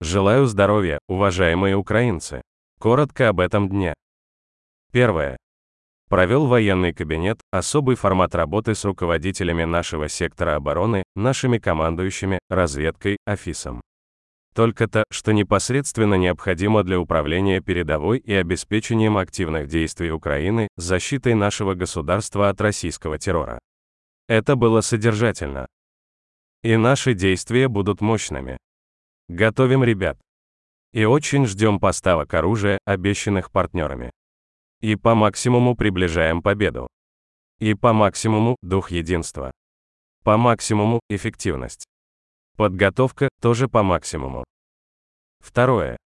Желаю здоровья, уважаемые украинцы. Коротко об этом дне. Первое. Провел военный кабинет, особый формат работы с руководителями нашего сектора обороны, нашими командующими, разведкой, офисом. Только то, что непосредственно необходимо для управления передовой и обеспечением активных действий Украины, защитой нашего государства от российского террора. Это было содержательно. И наши действия будут мощными. Готовим ребят. И очень ждем поставок оружия, обещанных партнерами. И по максимуму приближаем победу. И по максимуму дух единства. По максимуму эффективность. Подготовка тоже по максимуму. Второе.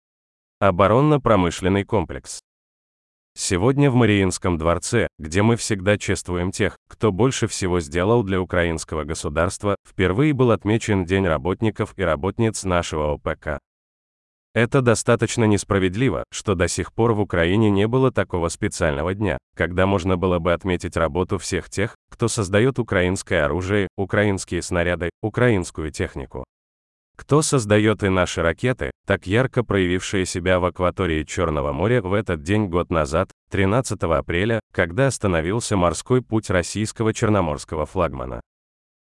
Оборонно-промышленный комплекс. Сегодня в Мариинском дворце, где мы всегда чествуем тех, кто больше всего сделал для украинского государства, впервые был отмечен День работников и работниц нашего ОПК. Это достаточно несправедливо, что до сих пор в Украине не было такого специального дня, когда можно было бы отметить работу всех тех, кто создает украинское оружие, украинские снаряды, украинскую технику. Кто создает и наши ракеты, так ярко проявившие себя в акватории Черного моря в этот день год назад, 13 апреля, когда остановился морской путь российского черноморского флагмана.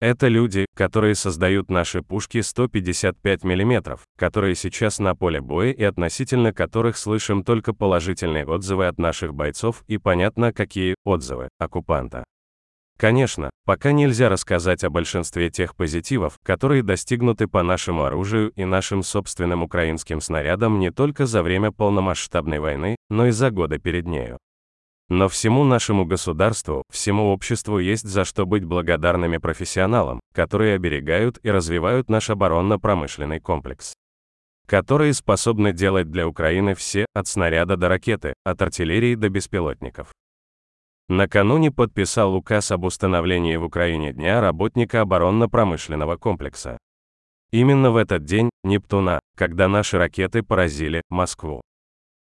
Это люди, которые создают наши пушки 155 мм, которые сейчас на поле боя и относительно которых слышим только положительные отзывы от наших бойцов и понятно какие отзывы оккупанта. Конечно, пока нельзя рассказать о большинстве тех позитивов, которые достигнуты по нашему оружию и нашим собственным украинским снарядам не только за время полномасштабной войны, но и за годы перед нею. Но всему нашему государству, всему обществу есть за что быть благодарными профессионалам, которые оберегают и развивают наш оборонно-промышленный комплекс. Которые способны делать для Украины все, от снаряда до ракеты, от артиллерии до беспилотников. Накануне подписал указ об установлении в Украине Дня работника оборонно-промышленного комплекса. Именно в этот день, Нептуна, когда наши ракеты поразили Москву.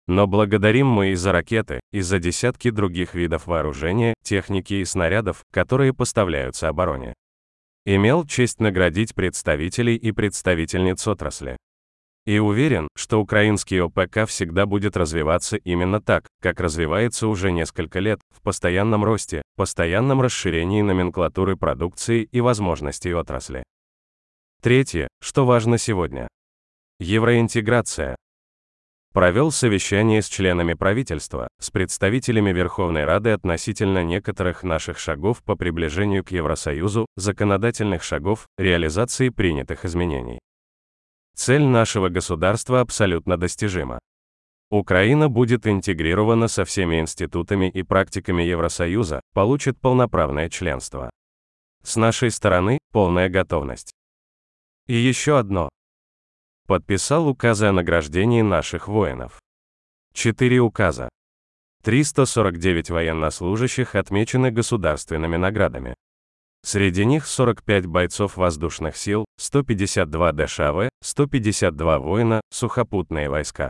Но благодарим мы и за ракеты, и за десятки других видов вооружения, техники и снарядов, которые поставляются обороне. Имел честь наградить представителей и представительниц отрасли. И уверен, что украинский ОПК всегда будет развиваться именно так, как развивается уже несколько лет, в постоянном росте, постоянном расширении номенклатуры продукции и возможностей отрасли. Третье, что важно сегодня. Евроинтеграция, провел совещание с членами правительства, с представителями Верховной Рады относительно некоторых наших шагов по приближению к Евросоюзу, законодательных шагов, реализации принятых изменений. Цель нашего государства абсолютно достижима. Украина будет интегрирована со всеми институтами и практиками Евросоюза, получит полноправное членство. С нашей стороны полная готовность. И еще одно, Подписал указы о награждении наших воинов. Четыре указа. 349 военнослужащих отмечены государственными наградами. Среди них 45 бойцов воздушных сил, 152 ДШВ, 152 воина, сухопутные войска.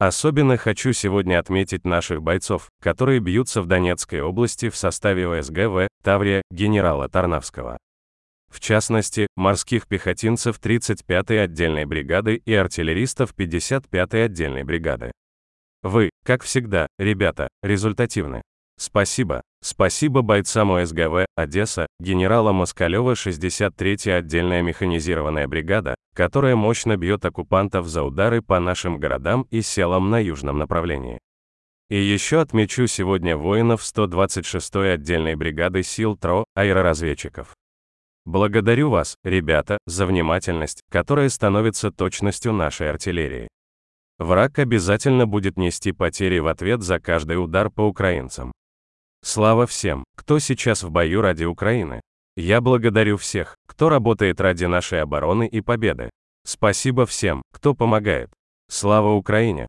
Особенно хочу сегодня отметить наших бойцов, которые бьются в Донецкой области в составе ОСГВ Таврия генерала Тарнавского в частности, морских пехотинцев 35-й отдельной бригады и артиллеристов 55-й отдельной бригады. Вы, как всегда, ребята, результативны. Спасибо. Спасибо бойцам ОСГВ «Одесса», генерала Москалева 63-я отдельная механизированная бригада, которая мощно бьет оккупантов за удары по нашим городам и селам на южном направлении. И еще отмечу сегодня воинов 126-й отдельной бригады сил ТРО, аэроразведчиков. Благодарю вас, ребята, за внимательность, которая становится точностью нашей артиллерии. Враг обязательно будет нести потери в ответ за каждый удар по украинцам. Слава всем, кто сейчас в бою ради Украины. Я благодарю всех, кто работает ради нашей обороны и победы. Спасибо всем, кто помогает. Слава Украине!